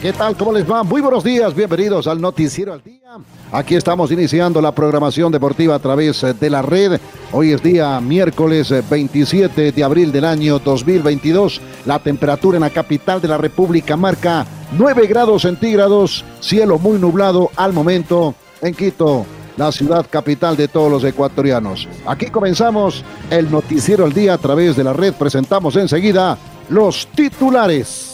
¿Qué tal? ¿Cómo les va? Muy buenos días, bienvenidos al Noticiero al Día. Aquí estamos iniciando la programación deportiva a través de la red. Hoy es día miércoles 27 de abril del año 2022. La temperatura en la capital de la República marca 9 grados centígrados, cielo muy nublado al momento en Quito, la ciudad capital de todos los ecuatorianos. Aquí comenzamos el Noticiero al Día a través de la red. Presentamos enseguida los titulares.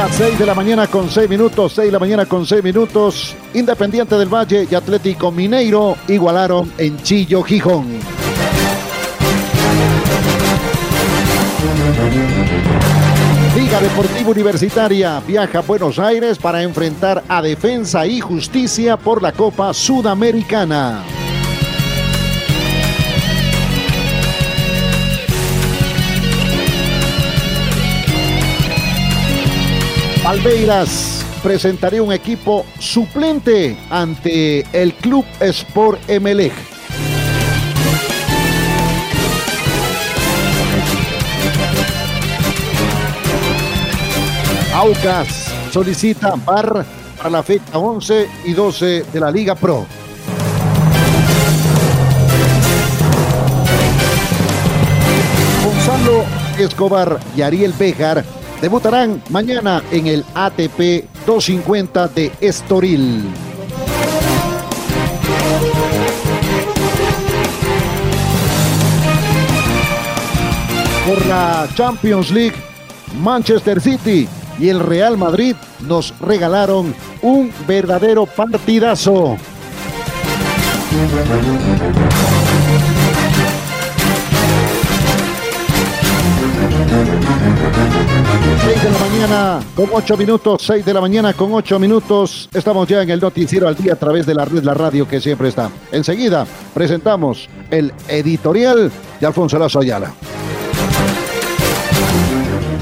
Las 6 de la mañana con 6 minutos, 6 de la mañana con 6 minutos. Independiente del Valle y Atlético Mineiro igualaron en Chillo, Gijón. Liga Deportiva Universitaria viaja a Buenos Aires para enfrentar a Defensa y Justicia por la Copa Sudamericana. Palmeiras presentaré un equipo suplente ante el Club Sport Emelec. Aucas solicita bar para la fecha 11 y 12 de la Liga Pro. Gonzalo Escobar y Ariel Bejar debutarán mañana en el ATP 250 de Estoril. Por la Champions League, Manchester City y el Real Madrid nos regalaron un verdadero partidazo. 6 de la mañana con 8 minutos, 6 de la mañana con 8 minutos. Estamos ya en el noticiero al día a través de la red La Radio que siempre está. Enseguida presentamos el editorial de Alfonso Lazo Ayala.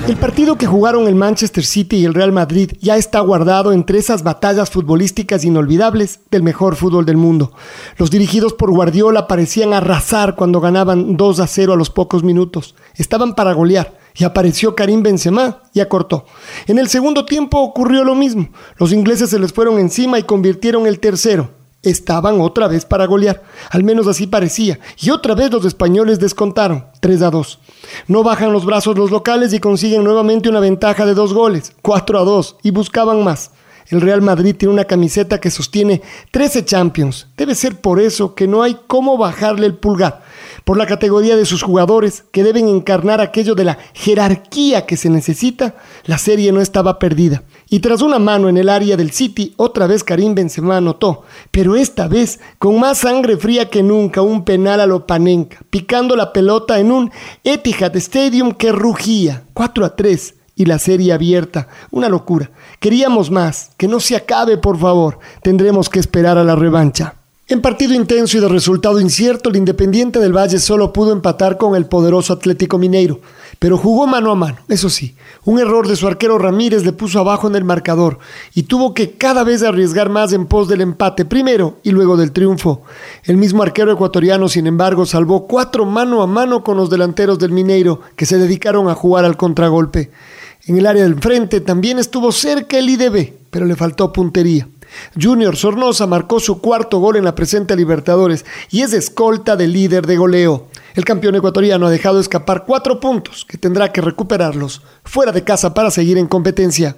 El partido que jugaron el Manchester City y el Real Madrid ya está guardado entre esas batallas futbolísticas inolvidables del mejor fútbol del mundo. Los dirigidos por Guardiola parecían arrasar cuando ganaban 2 a 0 a los pocos minutos. Estaban para golear y apareció Karim Benzema y acortó. En el segundo tiempo ocurrió lo mismo. Los ingleses se les fueron encima y convirtieron el tercero. Estaban otra vez para golear, al menos así parecía, y otra vez los españoles descontaron, 3 a 2. No bajan los brazos los locales y consiguen nuevamente una ventaja de dos goles, 4 a 2, y buscaban más. El Real Madrid tiene una camiseta que sostiene 13 Champions. Debe ser por eso que no hay cómo bajarle el pulgar por la categoría de sus jugadores que deben encarnar aquello de la jerarquía que se necesita, la serie no estaba perdida. Y tras una mano en el área del City, otra vez Karim Benzema anotó, pero esta vez con más sangre fría que nunca, un penal a lo Panenka, picando la pelota en un Etihad Stadium que rugía, 4 a 3 y la serie abierta. Una locura. Queríamos más. Que no se acabe, por favor. Tendremos que esperar a la revancha. En partido intenso y de resultado incierto, el Independiente del Valle solo pudo empatar con el poderoso Atlético Mineiro, pero jugó mano a mano, eso sí. Un error de su arquero Ramírez le puso abajo en el marcador y tuvo que cada vez arriesgar más en pos del empate primero y luego del triunfo. El mismo arquero ecuatoriano, sin embargo, salvó cuatro mano a mano con los delanteros del Mineiro que se dedicaron a jugar al contragolpe. En el área del frente también estuvo cerca el IDB, pero le faltó puntería. Junior Sornosa marcó su cuarto gol en la presente Libertadores y es escolta del líder de goleo. El campeón ecuatoriano ha dejado escapar cuatro puntos que tendrá que recuperarlos fuera de casa para seguir en competencia.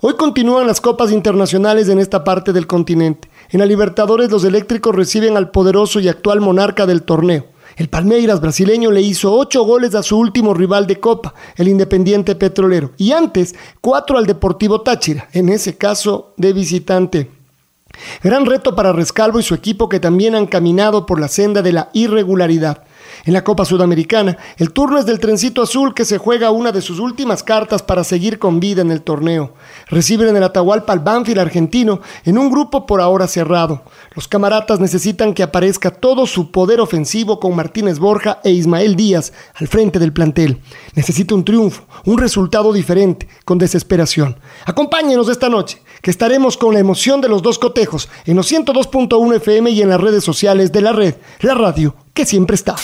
Hoy continúan las copas internacionales en esta parte del continente. En la Libertadores los eléctricos reciben al poderoso y actual monarca del torneo. El Palmeiras brasileño le hizo ocho goles a su último rival de Copa, el Independiente Petrolero, y antes cuatro al Deportivo Táchira, en ese caso de visitante. Gran reto para Rescalvo y su equipo que también han caminado por la senda de la irregularidad. En la Copa Sudamericana, el turno es del Trencito Azul que se juega una de sus últimas cartas para seguir con vida en el torneo. Reciben en el Atahualpa al Banfield argentino en un grupo por ahora cerrado. Los camaratas necesitan que aparezca todo su poder ofensivo con Martínez Borja e Ismael Díaz al frente del plantel. Necesita un triunfo, un resultado diferente, con desesperación. Acompáñenos esta noche, que estaremos con la emoción de los dos cotejos en los 102.1 FM y en las redes sociales de la red, la radio que siempre está.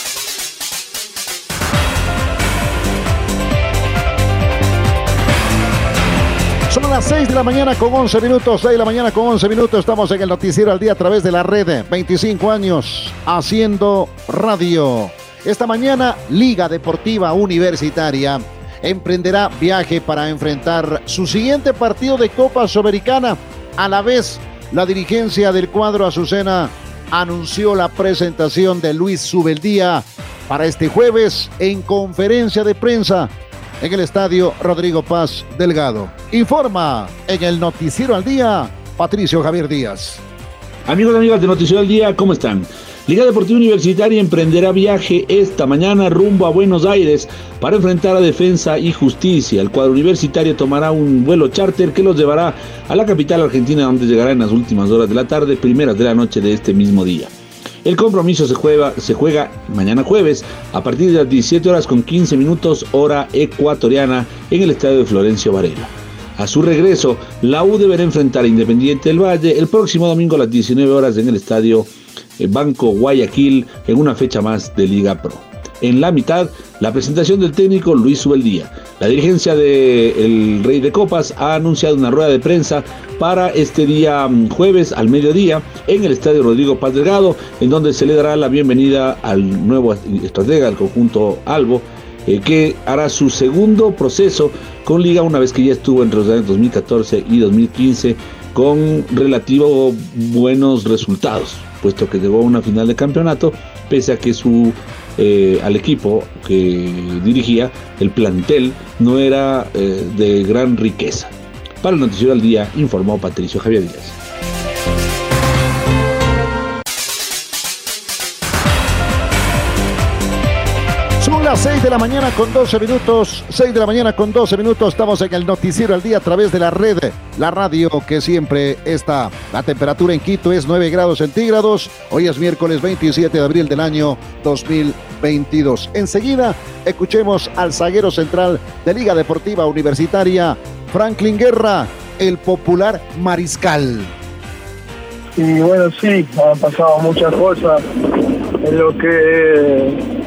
Las 6 de la mañana con 11 minutos, 6 de la mañana con 11 minutos. Estamos en el noticiero al día a través de la red. 25 años haciendo radio. Esta mañana, Liga Deportiva Universitaria emprenderá viaje para enfrentar su siguiente partido de Copa Sudamericana. A la vez, la dirigencia del cuadro Azucena anunció la presentación de Luis Subeldía para este jueves en conferencia de prensa en el estadio Rodrigo Paz Delgado. Informa en el Noticiero al Día, Patricio Javier Díaz. Amigos y amigas de Noticiero al Día, ¿cómo están? Liga Deportiva Universitaria emprenderá viaje esta mañana rumbo a Buenos Aires para enfrentar a Defensa y Justicia. El cuadro universitario tomará un vuelo charter que los llevará a la capital argentina donde llegará en las últimas horas de la tarde, primeras de la noche de este mismo día. El compromiso se juega, se juega mañana jueves a partir de las 17 horas con 15 minutos hora ecuatoriana en el estadio de Florencio Varela. A su regreso, la U deberá enfrentar a Independiente del Valle el próximo domingo a las 19 horas en el estadio eh, Banco Guayaquil en una fecha más de Liga Pro. En la mitad, la presentación del técnico Luis Subeldía. La dirigencia del Rey de Copas ha anunciado una rueda de prensa para este día mm, jueves al mediodía en el Estadio Rodrigo Paz Delgado, en donde se le dará la bienvenida al nuevo estratega del conjunto Albo, eh, que hará su segundo proceso con Liga una vez que ya estuvo entre los años 2014 y 2015 con relativo buenos resultados, puesto que llegó a una final de campeonato, pese a que su eh, al equipo que dirigía, el plantel no era eh, de gran riqueza. Para el Noticiero al Día informó Patricio Javier Díaz. Las 6 de la mañana con 12 minutos. 6 de la mañana con 12 minutos. Estamos en el noticiero al día a través de la red. La radio que siempre está. La temperatura en Quito es 9 grados centígrados. Hoy es miércoles 27 de abril del año 2022. Enseguida escuchemos al zaguero central de Liga Deportiva Universitaria, Franklin Guerra, el popular mariscal. Y bueno, sí, han pasado muchas cosas en lo que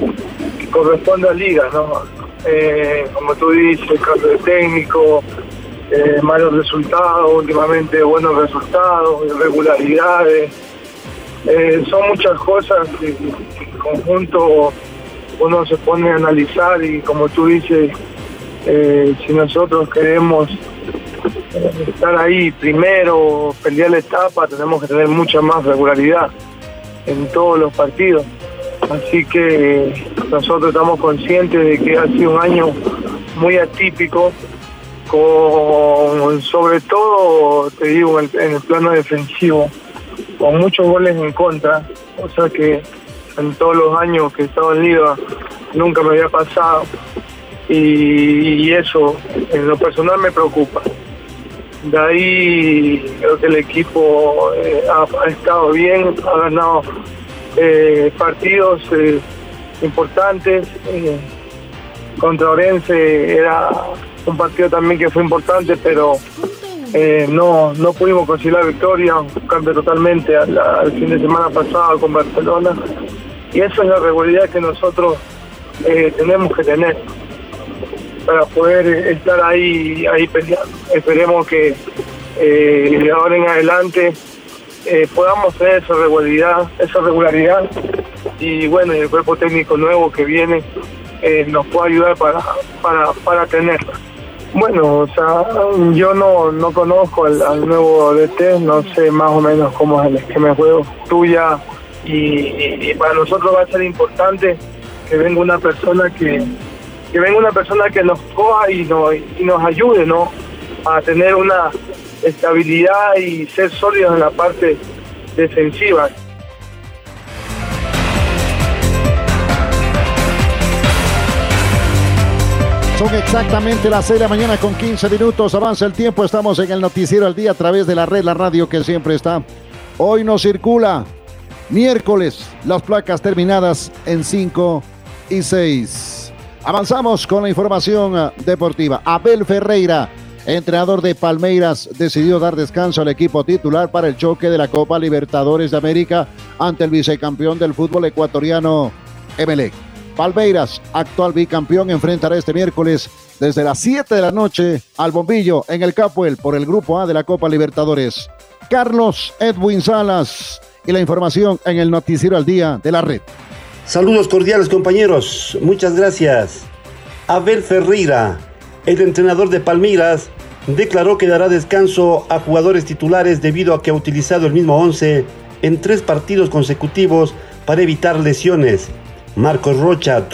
corresponde a Liga, ¿no? Eh, como tú dices, cambio de técnico, eh, malos resultados, últimamente buenos resultados, irregularidades. Eh, son muchas cosas que, en conjunto uno se pone a analizar y como tú dices, si nosotros queremos estar ahí primero, pelear la etapa, tenemos que tener mucha más regularidad en todos los partidos. Así que nosotros estamos conscientes de que ha sido un año muy atípico, con sobre todo, te digo, en el, plano defensivo, con muchos goles en contra, o sea que en todos los años que he estado en Liga nunca me había pasado y, eso en lo personal me preocupa. De ahí creo que el equipo eh, ha, estado bien, ha ganado eh, partidos eh, importantes. Eh, contra Orense era un partido también que fue importante, pero no, no pudimos conseguir la victoria, cambio totalmente al, fin de semana pasado con Barcelona. Y eso es la regularidad que nosotros tenemos que tener para poder estar ahí, ahí peleando. Esperemos que de ahora en adelante eh, podamos tener esa regularidad, esa regularidad y bueno, el cuerpo técnico nuevo que viene eh, nos puede ayudar para, para, para tenerla. Bueno, o sea, yo no, no conozco al, nuevo DT, no sé más o menos cómo es el esquema de juego. Tú ya y, para nosotros va a ser importante que venga una persona que, que venga una persona que nos coja y nos, y nos ayude ¿no? a tener una estabilidad y ser sólidos en la parte defensiva. Son exactamente las 6 de la mañana con 15 minutos. Avanza el tiempo. Estamos en el noticiero al día a través de la red, la radio que siempre está. Hoy no circula. Miércoles, las placas terminadas en 5 y 6. Avanzamos con la información ah, deportiva. Abel Ferreira, entrenador de Palmeiras, decidió dar descanso al equipo titular para el choque de la Copa Libertadores de América ante el vicecampeón del fútbol ecuatoriano, Emelec. Palmeiras, actual bicampeón, enfrentará este miércoles desde las 7 de la noche al bombillo en el Capuel por el Grupo A de la Copa Libertadores. Carlos Edwin Salas y la información en el Noticiero al Día de la Red. Saludos cordiales compañeros, muchas gracias. Abel Ferreira, el entrenador de Palmeiras, declaró que dará descanso a jugadores titulares debido a que ha utilizado el mismo 11 en tres partidos consecutivos para evitar lesiones. Marcos Rocha,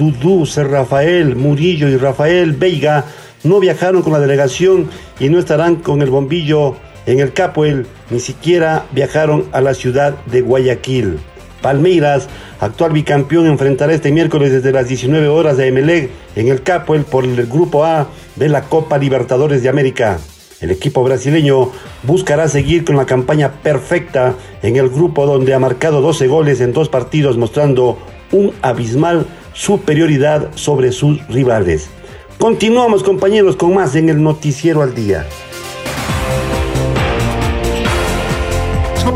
Ser Rafael, Murillo y Rafael Veiga no viajaron con la delegación y no estarán con el bombillo en el Capuel, ni siquiera viajaron a la ciudad de Guayaquil. Palmeiras, actual bicampeón, enfrentará este miércoles desde las 19 horas de Emelec en el Capuel por el Grupo A de la Copa Libertadores de América. El equipo brasileño buscará seguir con la campaña perfecta en el grupo donde ha marcado 12 goles en dos partidos mostrando un abismal superioridad sobre sus rivales. Continuamos compañeros con más en el noticiero al día.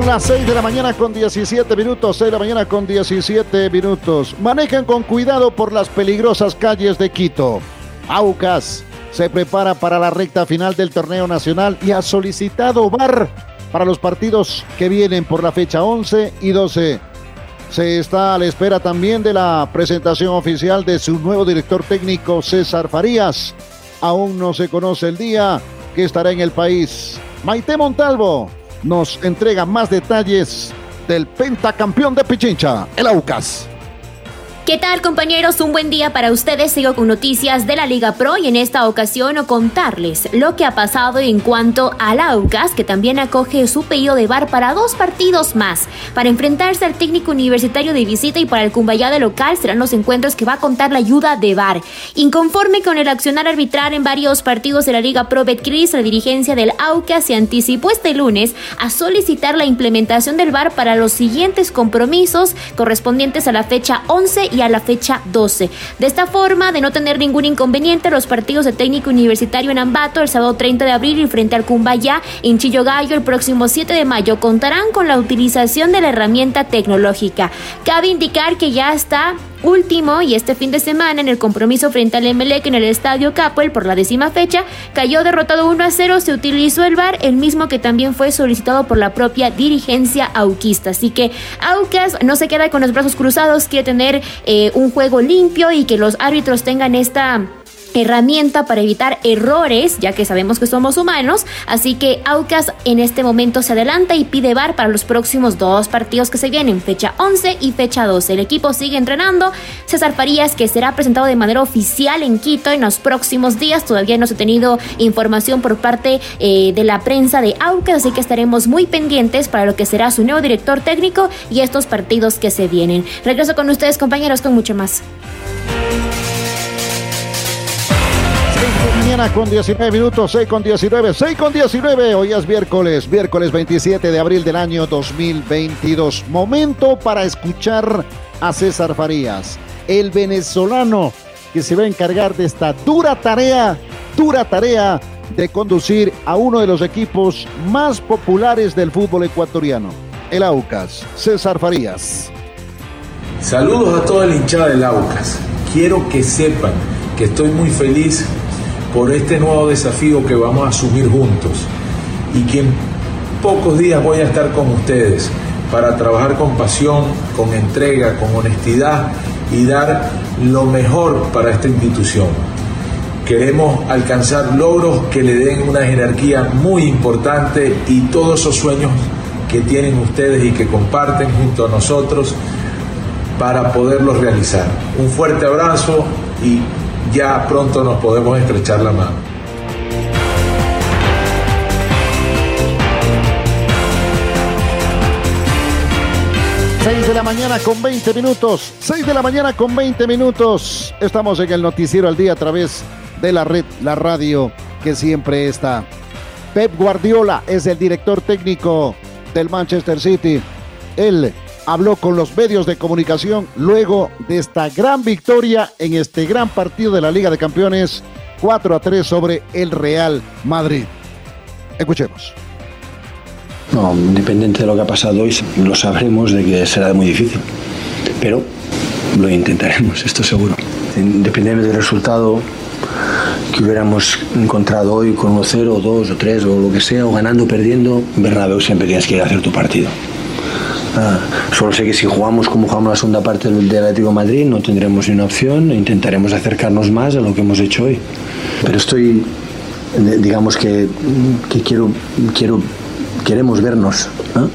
Las 6 de la mañana con 17 minutos, 6 de la mañana con 17 minutos. Manejan con cuidado por las peligrosas calles de Quito. Aucas se prepara para la recta final del torneo nacional y ha solicitado VAR para los partidos que vienen por la fecha 11 y 12 se está a la espera también de la presentación oficial de su nuevo director técnico César Farías. Aún no se conoce el día que estará en el país. Maite Montalvo nos entrega más detalles del pentacampeón de Pichincha, el Aucas. ¿Qué tal compañeros? Un buen día para ustedes. Sigo con noticias de la Liga Pro y en esta ocasión contarles lo que ha pasado en cuanto al Aucas, que también acoge su pedido de bar para dos partidos más. Para enfrentarse al técnico universitario de visita y para el Cumbayá local serán los encuentros que va a contar la ayuda de bar. Inconforme con el accionar arbitral en varios partidos de la Liga Pro Betcris, la dirigencia del Aucas se anticipó este lunes a solicitar la implementación del bar para los siguientes compromisos correspondientes a la fecha 11 y a la fecha 12. De esta forma, de no tener ningún inconveniente, los partidos de técnico universitario en Ambato el sábado 30 de abril y frente al Cumbayá en Chillogallo el próximo 7 de mayo contarán con la utilización de la herramienta tecnológica. Cabe indicar que ya está último y este fin de semana en el compromiso frente al Emelec en el Estadio Capuel por la décima fecha cayó derrotado 1 a 0, se utilizó el VAR, el mismo que también fue solicitado por la propia dirigencia auquista. Así que Aucas no se queda con los brazos cruzados, quiere tener eh, un juego limpio y que los árbitros tengan esta herramienta para evitar errores, ya que sabemos que somos humanos. Así que Aucas en este momento se adelanta y pide bar para los próximos dos partidos que se vienen, fecha 11 y fecha 12. El equipo sigue entrenando. César Farías, que será presentado de manera oficial en Quito en los próximos días. Todavía no se ha tenido información por parte eh, de la prensa de Aucas, así que estaremos muy pendientes para lo que será su nuevo director técnico y estos partidos que se vienen. Regreso con ustedes, compañeros, con mucho más. Con 19 minutos, 6 con 19, 6 con 19. Hoy es miércoles, miércoles 27 de abril del año 2022. Momento para escuchar a César Farías, el venezolano que se va a encargar de esta dura tarea, dura tarea de conducir a uno de los equipos más populares del fútbol ecuatoriano, el Aucas. César Farías. Saludos a toda la hinchada del Aucas. Quiero que sepan que estoy muy feliz por este nuevo desafío que vamos a asumir juntos y que en pocos días voy a estar con ustedes para trabajar con pasión, con entrega, con honestidad y dar lo mejor para esta institución. Queremos alcanzar logros que le den una jerarquía muy importante y todos esos sueños que tienen ustedes y que comparten junto a nosotros para poderlos realizar. Un fuerte abrazo y ya pronto nos podemos estrechar la mano. 6 de la mañana con 20 minutos. 6 de la mañana con 20 minutos. Estamos en el noticiero al día a través de la red, la radio que siempre está. Pep Guardiola es el director técnico del Manchester City. Él habló con los medios de comunicación luego de esta gran victoria en este gran partido de la Liga de Campeones 4 a 3 sobre el Real Madrid. Escuchemos. No, independiente de lo que ha pasado hoy, lo sabremos de que será muy difícil. Pero lo intentaremos, esto seguro. Independientemente del resultado que hubiéramos encontrado hoy con 1-0, 2 o 3 o lo que sea, o ganando o perdiendo, Bernabéu siempre tienes que ir a hacer tu partido. Ah, solo sé que si jugamos como jugamos la segunda parte del, Atlético de Madrid no tendremos ni una opción e intentaremos acercarnos más a lo que hemos hecho hoy. Pero estoy, digamos que, que quiero, quiero queremos vernos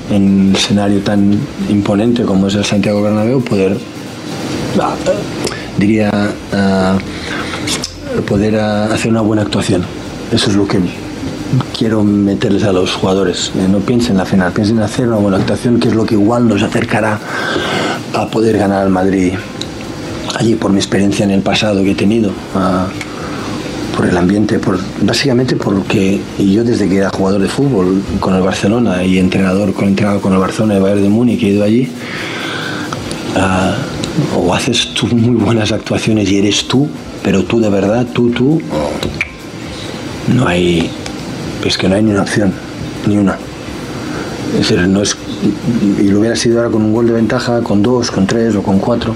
en un escenario tan imponente como es el Santiago Bernabéu, poder, ah, diría, ah, poder hacer una buena actuación. Eso es lo que quiero meterles a los jugadores. Eh, no piensen en la final, piensen en hacer una buena actuación, que es lo que igual nos acercará a poder ganar al Madrid. Allí, por mi experiencia en el pasado que he tenido por el ambiente, por, básicamente porque yo desde que era jugador de fútbol con el Barcelona y entrenador con, entrenador con el Barcelona de Bayern de Múnich, he ido allí, o haces tú muy buenas actuaciones y eres tú, pero tú de verdad, tú, tú, no hay, es que no hay ni una opción, ni una. Es decir, no es, y lo hubiera sido ahora con un gol de ventaja, con dos, con tres o con cuatro,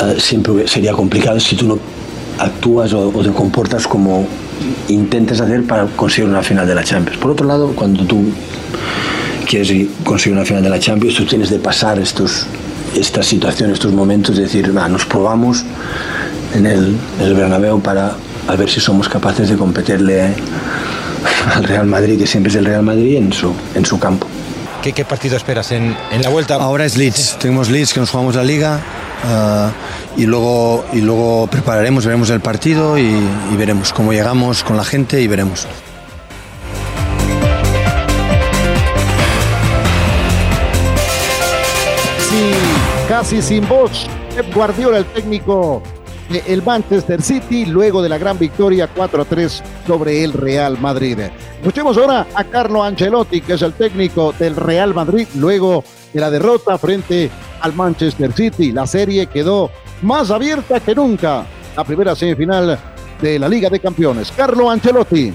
ah, siempre sería complicado si tú no actúas o, te comportas como intentes hacer para conseguir una final de la Champions. Por otro lado, cuando tú quieres conseguir una final de la Champions, tú tienes de pasar estos, estas situaciones, estos momentos, de decir, nos probamos en el, el Bernabéu para a ver si somos capaces de competirle al Real Madrid, que siempre es el Real Madrid, en su, en su campo. ¿Qué, qué partido esperas en, en, la vuelta? Ahora es Leeds. Tenemos Leeds que nos jugamos la liga. Uh, y luego, y luego prepararemos, veremos el partido y, y veremos cómo llegamos con la gente y veremos. Sí, casi sin voz, Guardiola, el técnico del Manchester City, luego de la gran victoria 4 a 3 sobre el Real Madrid. Escuchemos ahora a Carlo Ancelotti, que es el técnico del Real Madrid, luego de la derrota frente al Manchester City. La serie quedó más abierta que nunca. La primera semifinal de la Liga de Campeones. Carlo Ancelotti.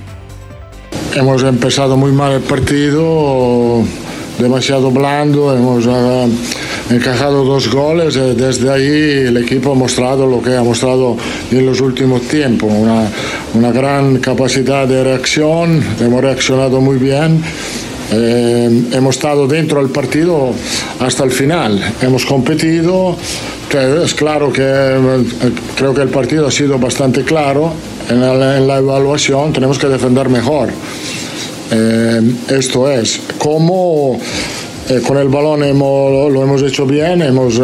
Hemos empezado muy mal el partido, demasiado blando, hemos uh, encajado dos goles. Eh, desde ahí el equipo ha mostrado lo que ha mostrado en los últimos tiempos, una, una gran capacidad de reacción, hemos reaccionado muy bien. Eh, hemos estado dentro del partido hasta el final, hemos competido, es claro que eh, creo que el partido ha sido bastante claro. En la, evaluación tenemos que defender mejor. Eh, esto es, como eh, con el balón hemos, lo hemos hecho bien, hemos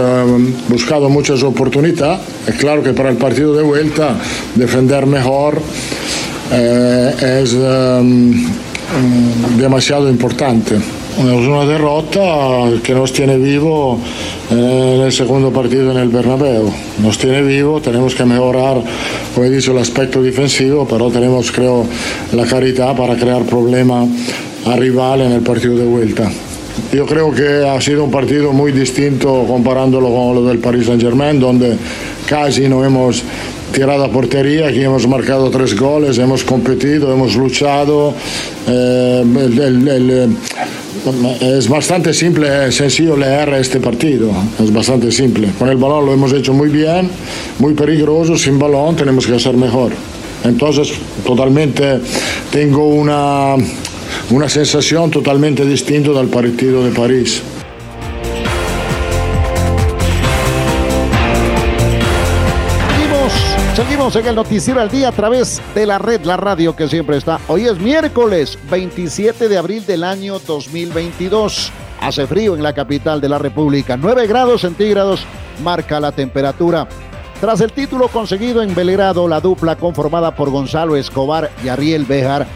buscado muchas oportunidades. Es claro que para el partido de vuelta defender mejor es demasiado importante. Es una derrota que nos tiene vivo en el segundo partido en el Bernabéu. Nos tiene vivo, tenemos que mejorar, como he dicho, el aspecto defensivo, pero tenemos, creo, la caridad para crear problemas a rival en el partido de vuelta. Yo creo que ha sido un partido muy distinto comparándolo con lo del Paris Saint Germain, donde casi no hemos tirado a portería, aquí hemos marcado tres goles, hemos competido, hemos luchado. Eh, el, es bastante simple, sencillo leer este partido, es bastante simple. Con el balón lo hemos hecho muy bien, muy peligroso, sin balón tenemos que hacer mejor. Entonces, totalmente tengo una, una sensación totalmente distinta del partido de París. Seguimos, en el Noticiero al Día a través de la red, la radio que siempre está. Hoy es miércoles 27 de abril del año 2022. Hace frío en la capital de la República. 9 grados centígrados marca la temperatura. Tras el título conseguido en Belgrado, la dupla conformada por Gonzalo Escobar y Ariel Bejar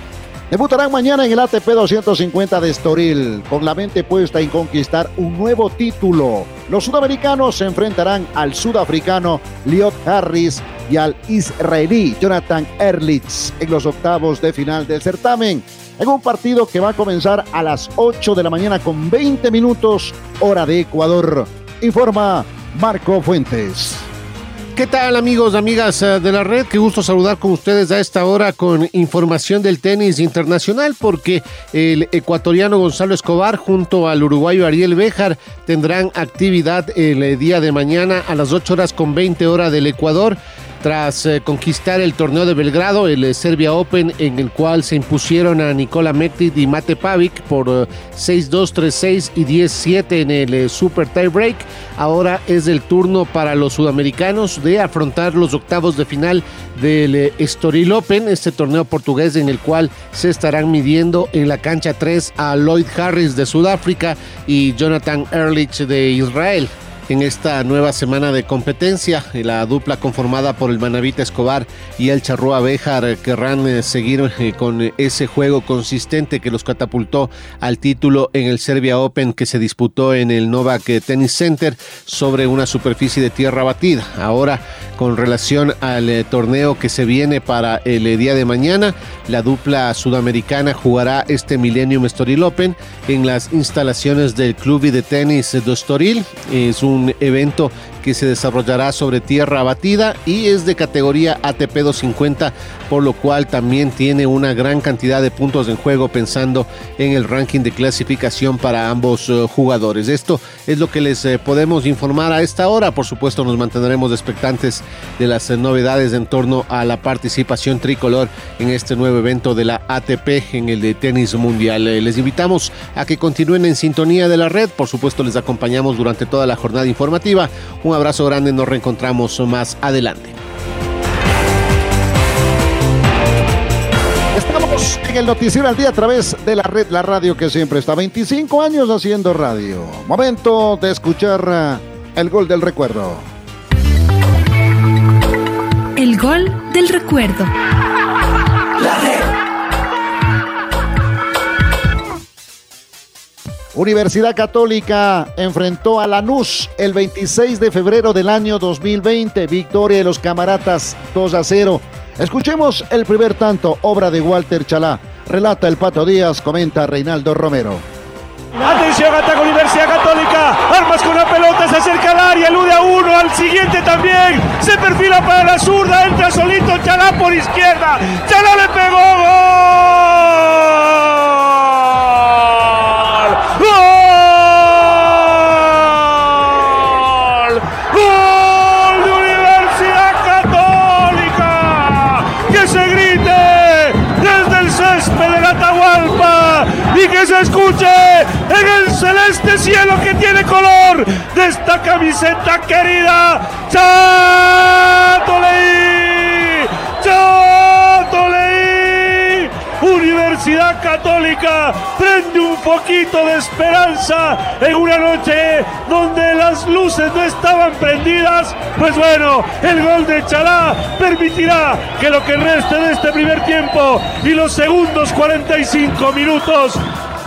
Debutarán mañana en el ATP 250 de Estoril, con la mente puesta en conquistar un nuevo título. Los sudamericanos se enfrentarán al sudafricano Liot Harris y al israelí Jonathan Erlitz en los octavos de final del certamen, en un partido que va a comenzar a las 8 de la mañana con 20 minutos, hora de Ecuador. Informa Marco Fuentes. ¿Qué tal amigos, amigas eh, de la red? Qué gusto saludar con ustedes a esta hora con información del tenis internacional porque el ecuatoriano Gonzalo Escobar junto al uruguayo Ariel Béjar tendrán actividad el eh, día de mañana a las 8 horas con 20 horas del Ecuador tras eh, conquistar el torneo de Belgrado, el eh, Serbia Open, en el cual se impusieron a Nikola Mektic y Mate Pavic por 6-2, 3-6 y 10-7 en el eh, Super Tie Break. Ahora es el turno para los sudamericanos de afrontar los octavos de final del Estoril Open, este torneo portugués en el cual se estarán midiendo en la cancha 3 a Lloyd Harris de Sudáfrica y Jonathan Ehrlich de Israel en esta nueva semana de competencia. La dupla conformada por el Manavita Escobar y el Charrúa Bejar querrán eh, seguir eh, con ese juego consistente que los catapultó al título en el Serbia Open que se disputó en el Novak Tennis Center sobre una superficie de tierra batida. Ahora, con relación al eh, torneo que se viene para el día de mañana, la dupla sudamericana jugará este Millennium Estoril Open en las instalaciones del Club de Tenis de Estoril. Es un un evento que se desarrollará sobre tierra batida y es de categoría ATP 250, por lo cual también tiene una gran cantidad de puntos en juego pensando en el ranking de clasificación para ambos eh, jugadores. Esto es lo que les eh, podemos informar a esta hora. Por supuesto, nos mantendremos expectantes de las eh, novedades en torno a la participación tricolor en este nuevo evento de la ATP en el de tenis mundial. les invitamos a que continúen en sintonía de la red. Por supuesto, les acompañamos durante toda la jornada informativa. Abrazo grande, nos reencontramos más adelante. Estamos en el Noticiero al Día a través de la red, la radio que siempre está 25 años haciendo radio. Momento de escuchar eh, el gol del recuerdo. El gol del recuerdo. La red. Universidad Católica enfrentó a Lanús el 26 de febrero del año 2020. Victoria de los camaratas 2 a 0. Escuchemos el primer tanto, obra de Walter Chalá. Relata el Pato Díaz, comenta Reinaldo Romero. Atención, ataca Universidad Católica. Armas con la pelota, se acerca al área, elude a uno, al siguiente también. Se perfila para la zurda, entra solito Chalá por izquierda. Chalá le pegó. ¡Gol! Se escuche en el celeste cielo que tiene color de esta camiseta querida. Chato Leí, Chato Leí, Universidad Católica prende un poquito de esperanza en una noche donde las luces no estaban prendidas. Pues bueno, el gol de Chalá permitirá que lo que reste de este primer tiempo y los segundos 45 minutos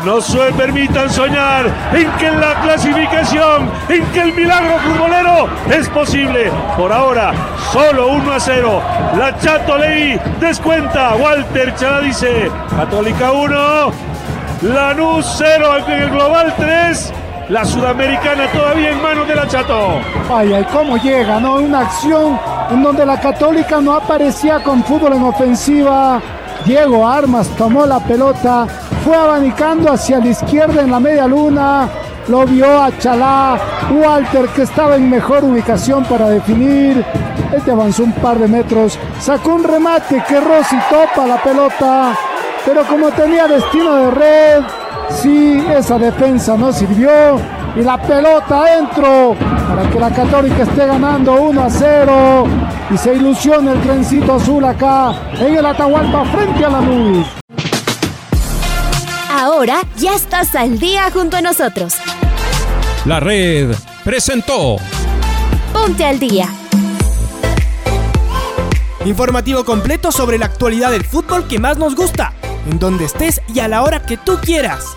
no se permitan soñar en que la clasificación, en que el milagro futbolero es posible. Por ahora, solo 1 a 0. La Chato Ley descuenta. Walter Chala dice: Católica 1, Lanús 0 en el global 3. La sudamericana todavía en manos de la Chato. Ay, ay, cómo llega, ¿no? Una acción en donde la Católica no aparecía con fútbol en ofensiva. Diego Armas tomó la pelota, fue abanicando hacia la izquierda en la media luna, lo vio a Chalá, Walter que estaba en mejor ubicación para definir, este avanzó un par de metros, sacó un remate que Rossi topa la pelota, pero como tenía destino de red, sí, esa defensa no sirvió y la pelota adentro para que la Católica esté ganando 1 a 0 y se ilusiona el trencito azul acá en el Atahualpa frente a la luz. Ahora ya estás al día junto a nosotros. La red presentó Ponte al día. Informativo completo sobre la actualidad del fútbol que más nos gusta, en donde estés y a la hora que tú quieras.